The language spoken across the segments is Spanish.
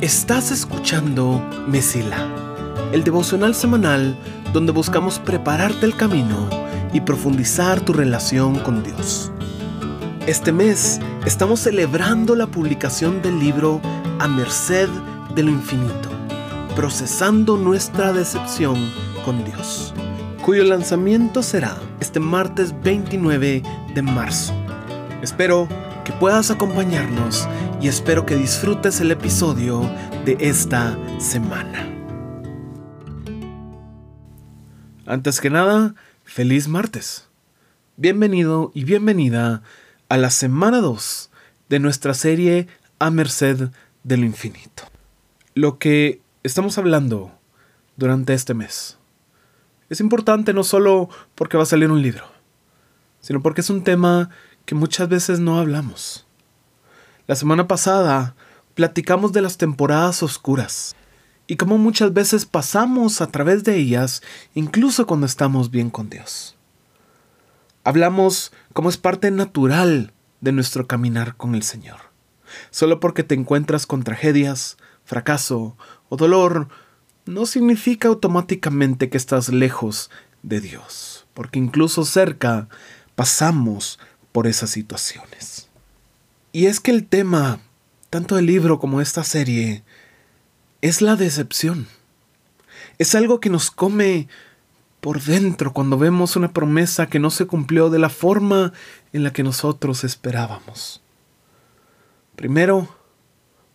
Estás escuchando Mesila, el devocional semanal donde buscamos prepararte el camino y profundizar tu relación con Dios. Este mes estamos celebrando la publicación del libro A Merced de lo Infinito, procesando nuestra decepción con Dios, cuyo lanzamiento será este martes 29 de marzo. Espero que puedas acompañarnos y espero que disfrutes el episodio de esta semana. Antes que nada, feliz martes. Bienvenido y bienvenida a la semana 2 de nuestra serie A Merced del Infinito. Lo que estamos hablando durante este mes es importante no solo porque va a salir un libro, sino porque es un tema que muchas veces no hablamos. La semana pasada platicamos de las temporadas oscuras y cómo muchas veces pasamos a través de ellas incluso cuando estamos bien con Dios. Hablamos cómo es parte natural de nuestro caminar con el Señor. Solo porque te encuentras con tragedias, fracaso o dolor, no significa automáticamente que estás lejos de Dios, porque incluso cerca pasamos por esas situaciones. Y es que el tema, tanto del libro como esta serie, es la decepción. Es algo que nos come por dentro cuando vemos una promesa que no se cumplió de la forma en la que nosotros esperábamos. Primero,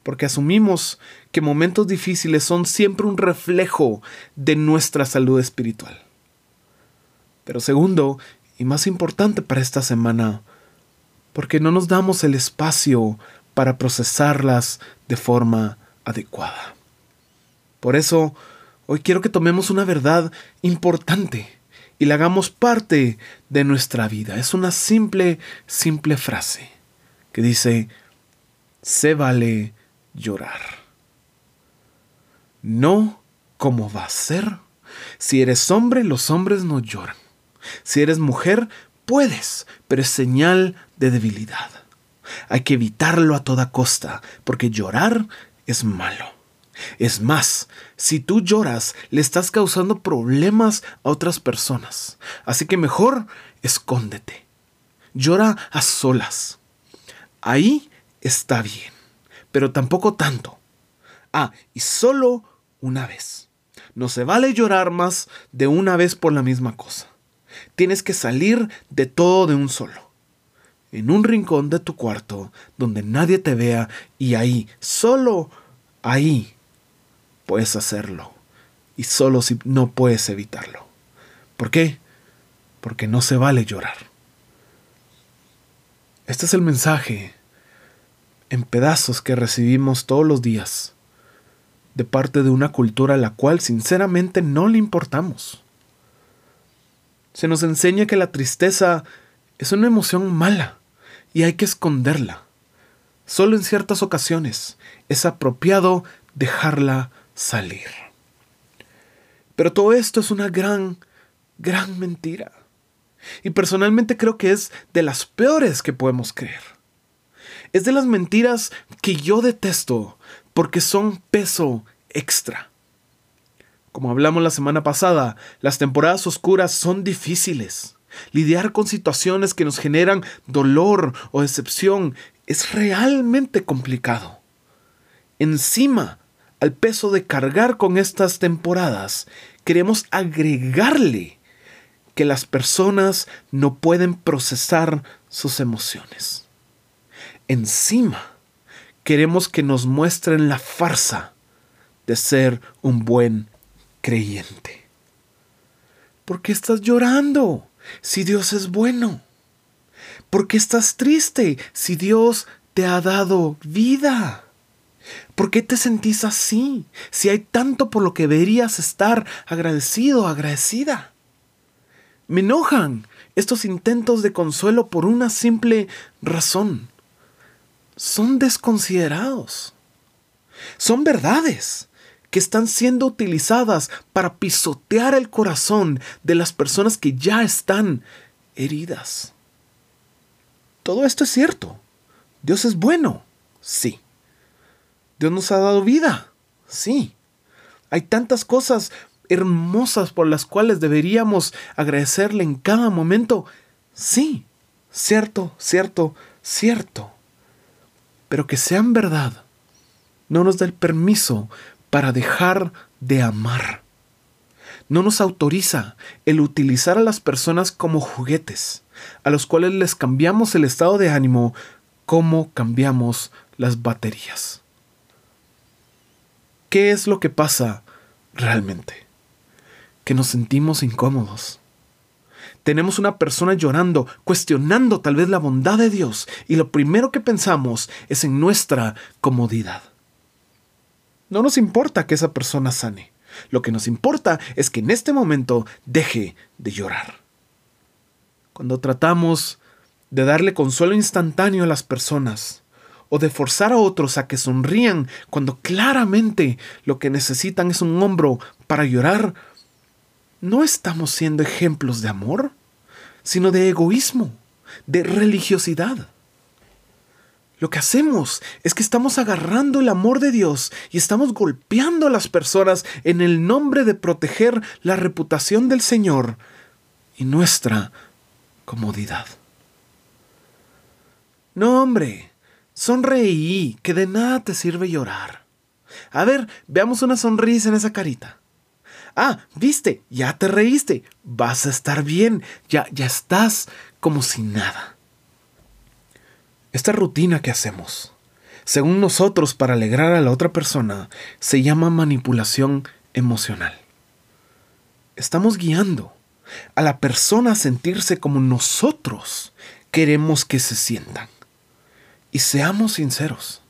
porque asumimos que momentos difíciles son siempre un reflejo de nuestra salud espiritual. Pero segundo, y más importante para esta semana, porque no nos damos el espacio para procesarlas de forma adecuada. Por eso, hoy quiero que tomemos una verdad importante y la hagamos parte de nuestra vida. Es una simple, simple frase que dice, se vale llorar. No, ¿cómo va a ser? Si eres hombre, los hombres no lloran. Si eres mujer, puedes, pero es señal de debilidad. Hay que evitarlo a toda costa, porque llorar es malo. Es más, si tú lloras, le estás causando problemas a otras personas. Así que mejor escóndete. Llora a solas. Ahí está bien, pero tampoco tanto. Ah, y solo una vez. No se vale llorar más de una vez por la misma cosa. Tienes que salir de todo de un solo. En un rincón de tu cuarto donde nadie te vea y ahí, solo ahí, puedes hacerlo. Y solo si no puedes evitarlo. ¿Por qué? Porque no se vale llorar. Este es el mensaje en pedazos que recibimos todos los días de parte de una cultura a la cual sinceramente no le importamos. Se nos enseña que la tristeza es una emoción mala y hay que esconderla. Solo en ciertas ocasiones es apropiado dejarla salir. Pero todo esto es una gran, gran mentira. Y personalmente creo que es de las peores que podemos creer. Es de las mentiras que yo detesto porque son peso extra. Como hablamos la semana pasada, las temporadas oscuras son difíciles. Lidiar con situaciones que nos generan dolor o decepción es realmente complicado. Encima, al peso de cargar con estas temporadas, queremos agregarle que las personas no pueden procesar sus emociones. Encima, queremos que nos muestren la farsa de ser un buen creyente. ¿Por qué estás llorando si Dios es bueno? ¿Por qué estás triste si Dios te ha dado vida? ¿Por qué te sentís así si hay tanto por lo que deberías estar agradecido, agradecida? Me enojan estos intentos de consuelo por una simple razón. Son desconsiderados. Son verdades que están siendo utilizadas para pisotear el corazón de las personas que ya están heridas. Todo esto es cierto. Dios es bueno, sí. Dios nos ha dado vida. Sí. Hay tantas cosas hermosas por las cuales deberíamos agradecerle en cada momento. Sí, cierto, cierto, cierto. Pero que sean verdad no nos da el permiso para dejar de amar. No nos autoriza el utilizar a las personas como juguetes, a los cuales les cambiamos el estado de ánimo como cambiamos las baterías. ¿Qué es lo que pasa realmente? Que nos sentimos incómodos. Tenemos una persona llorando, cuestionando tal vez la bondad de Dios, y lo primero que pensamos es en nuestra comodidad. No nos importa que esa persona sane. Lo que nos importa es que en este momento deje de llorar. Cuando tratamos de darle consuelo instantáneo a las personas, o de forzar a otros a que sonrían cuando claramente lo que necesitan es un hombro para llorar, no estamos siendo ejemplos de amor, sino de egoísmo, de religiosidad. Lo que hacemos es que estamos agarrando el amor de Dios y estamos golpeando a las personas en el nombre de proteger la reputación del Señor y nuestra comodidad. No, hombre, sonreí, que de nada te sirve llorar. A ver, veamos una sonrisa en esa carita. Ah, viste, ya te reíste, vas a estar bien, ya, ya estás como si nada. Esta rutina que hacemos, según nosotros para alegrar a la otra persona, se llama manipulación emocional. Estamos guiando a la persona a sentirse como nosotros queremos que se sientan. Y seamos sinceros,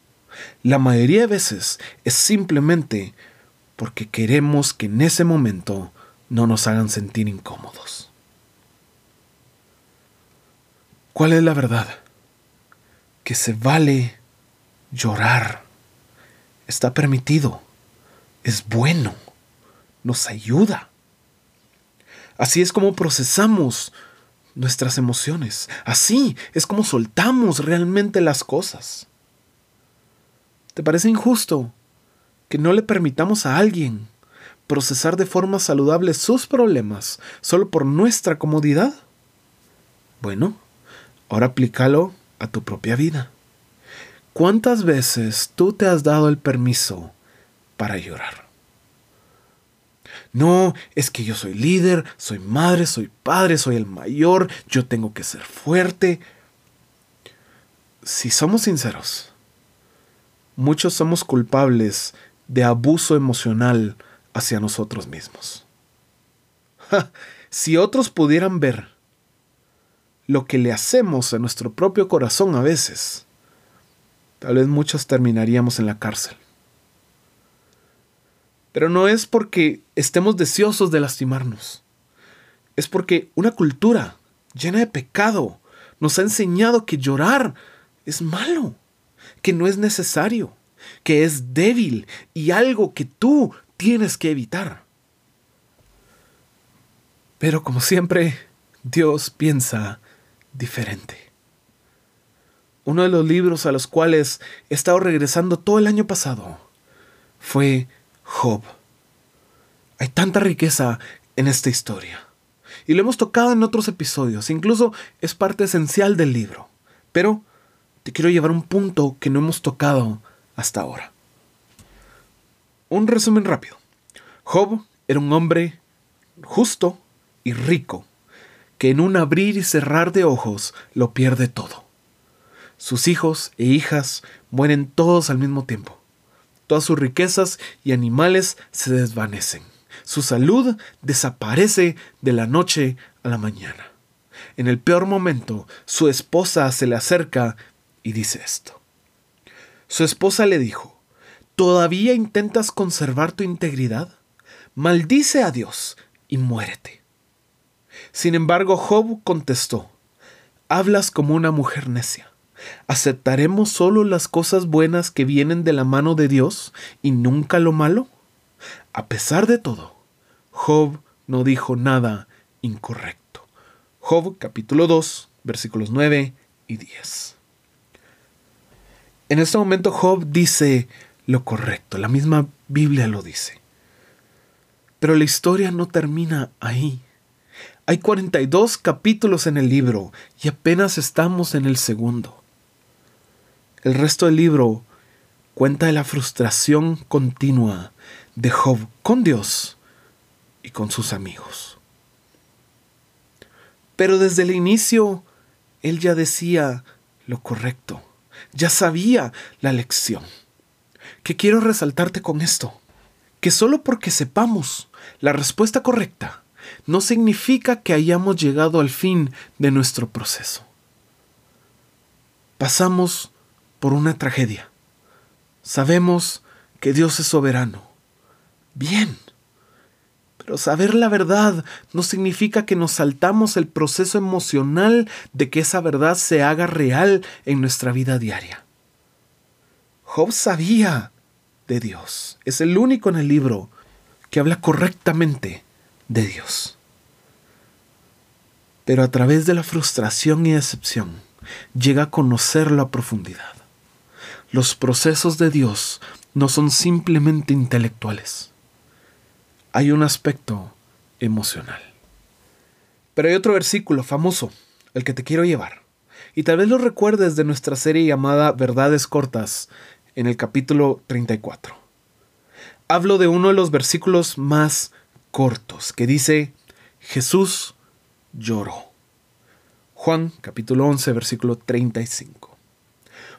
la mayoría de veces es simplemente porque queremos que en ese momento no nos hagan sentir incómodos. ¿Cuál es la verdad? Que se vale llorar. Está permitido. Es bueno. Nos ayuda. Así es como procesamos nuestras emociones. Así es como soltamos realmente las cosas. ¿Te parece injusto que no le permitamos a alguien procesar de forma saludable sus problemas solo por nuestra comodidad? Bueno, ahora aplícalo a tu propia vida. ¿Cuántas veces tú te has dado el permiso para llorar? No, es que yo soy líder, soy madre, soy padre, soy el mayor, yo tengo que ser fuerte. Si somos sinceros, muchos somos culpables de abuso emocional hacia nosotros mismos. si otros pudieran ver lo que le hacemos a nuestro propio corazón a veces, tal vez muchos terminaríamos en la cárcel. Pero no es porque estemos deseosos de lastimarnos. Es porque una cultura llena de pecado nos ha enseñado que llorar es malo, que no es necesario, que es débil y algo que tú tienes que evitar. Pero como siempre, Dios piensa diferente. Uno de los libros a los cuales he estado regresando todo el año pasado fue Job. Hay tanta riqueza en esta historia. Y lo hemos tocado en otros episodios, incluso es parte esencial del libro. Pero te quiero llevar a un punto que no hemos tocado hasta ahora. Un resumen rápido. Job era un hombre justo y rico que en un abrir y cerrar de ojos lo pierde todo. Sus hijos e hijas mueren todos al mismo tiempo. Todas sus riquezas y animales se desvanecen. Su salud desaparece de la noche a la mañana. En el peor momento, su esposa se le acerca y dice esto. Su esposa le dijo, ¿todavía intentas conservar tu integridad? Maldice a Dios y muérete. Sin embargo, Job contestó, Hablas como una mujer necia. ¿Aceptaremos solo las cosas buenas que vienen de la mano de Dios y nunca lo malo? A pesar de todo, Job no dijo nada incorrecto. Job capítulo 2, versículos 9 y 10. En este momento Job dice lo correcto. La misma Biblia lo dice. Pero la historia no termina ahí. Hay 42 capítulos en el libro y apenas estamos en el segundo. El resto del libro cuenta de la frustración continua de Job con Dios y con sus amigos. Pero desde el inicio, él ya decía lo correcto, ya sabía la lección. ¿Qué quiero resaltarte con esto? Que solo porque sepamos la respuesta correcta, no significa que hayamos llegado al fin de nuestro proceso. Pasamos por una tragedia. Sabemos que Dios es soberano. Bien. Pero saber la verdad no significa que nos saltamos el proceso emocional de que esa verdad se haga real en nuestra vida diaria. Job sabía de Dios. Es el único en el libro que habla correctamente de Dios. Pero a través de la frustración y decepción llega a conocerlo a profundidad. Los procesos de Dios no son simplemente intelectuales. Hay un aspecto emocional. Pero hay otro versículo famoso, el que te quiero llevar. Y tal vez lo recuerdes de nuestra serie llamada Verdades Cortas, en el capítulo 34. Hablo de uno de los versículos más cortos, que dice, Jesús lloró. Juan capítulo 11, versículo 35.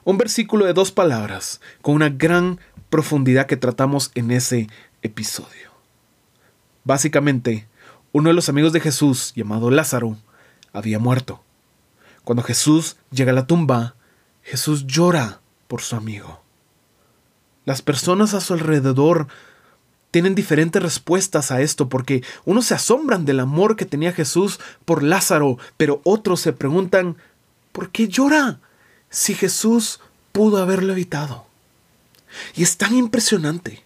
Un versículo de dos palabras, con una gran profundidad que tratamos en ese episodio. Básicamente, uno de los amigos de Jesús, llamado Lázaro, había muerto. Cuando Jesús llega a la tumba, Jesús llora por su amigo. Las personas a su alrededor tienen diferentes respuestas a esto porque unos se asombran del amor que tenía Jesús por Lázaro, pero otros se preguntan, ¿por qué llora si Jesús pudo haberlo evitado? Y es tan impresionante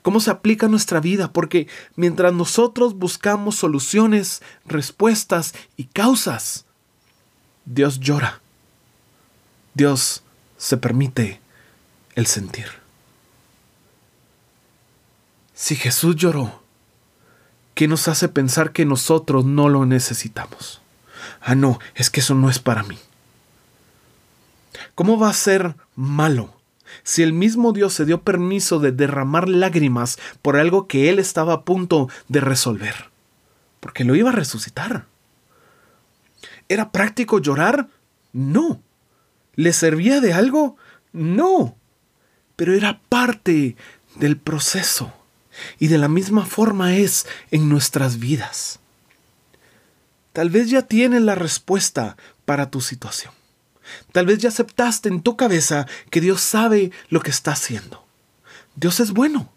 cómo se aplica a nuestra vida, porque mientras nosotros buscamos soluciones, respuestas y causas, Dios llora. Dios se permite el sentir. Si Jesús lloró, ¿qué nos hace pensar que nosotros no lo necesitamos? Ah, no, es que eso no es para mí. ¿Cómo va a ser malo si el mismo Dios se dio permiso de derramar lágrimas por algo que él estaba a punto de resolver? Porque lo iba a resucitar. ¿Era práctico llorar? No. ¿Le servía de algo? No. Pero era parte del proceso. Y de la misma forma es en nuestras vidas. Tal vez ya tienes la respuesta para tu situación. Tal vez ya aceptaste en tu cabeza que Dios sabe lo que está haciendo. Dios es bueno.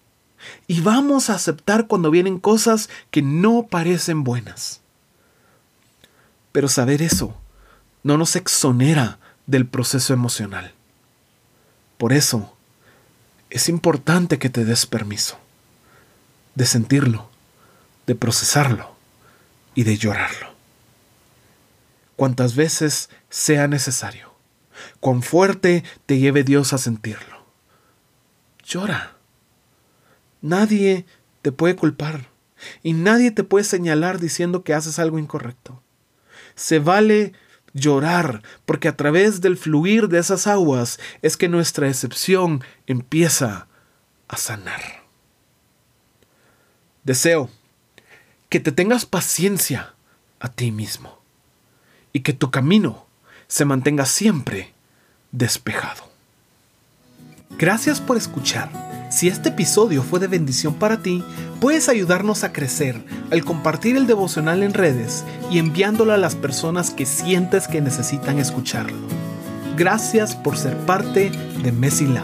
Y vamos a aceptar cuando vienen cosas que no parecen buenas. Pero saber eso no nos exonera del proceso emocional. Por eso, es importante que te des permiso de sentirlo, de procesarlo y de llorarlo. Cuantas veces sea necesario, cuán fuerte te lleve Dios a sentirlo. Llora. Nadie te puede culpar y nadie te puede señalar diciendo que haces algo incorrecto. Se vale llorar, porque a través del fluir de esas aguas es que nuestra excepción empieza a sanar. Deseo que te tengas paciencia a ti mismo y que tu camino se mantenga siempre despejado. Gracias por escuchar. Si este episodio fue de bendición para ti, puedes ayudarnos a crecer al compartir el devocional en redes y enviándolo a las personas que sientes que necesitan escucharlo. Gracias por ser parte de Mesila.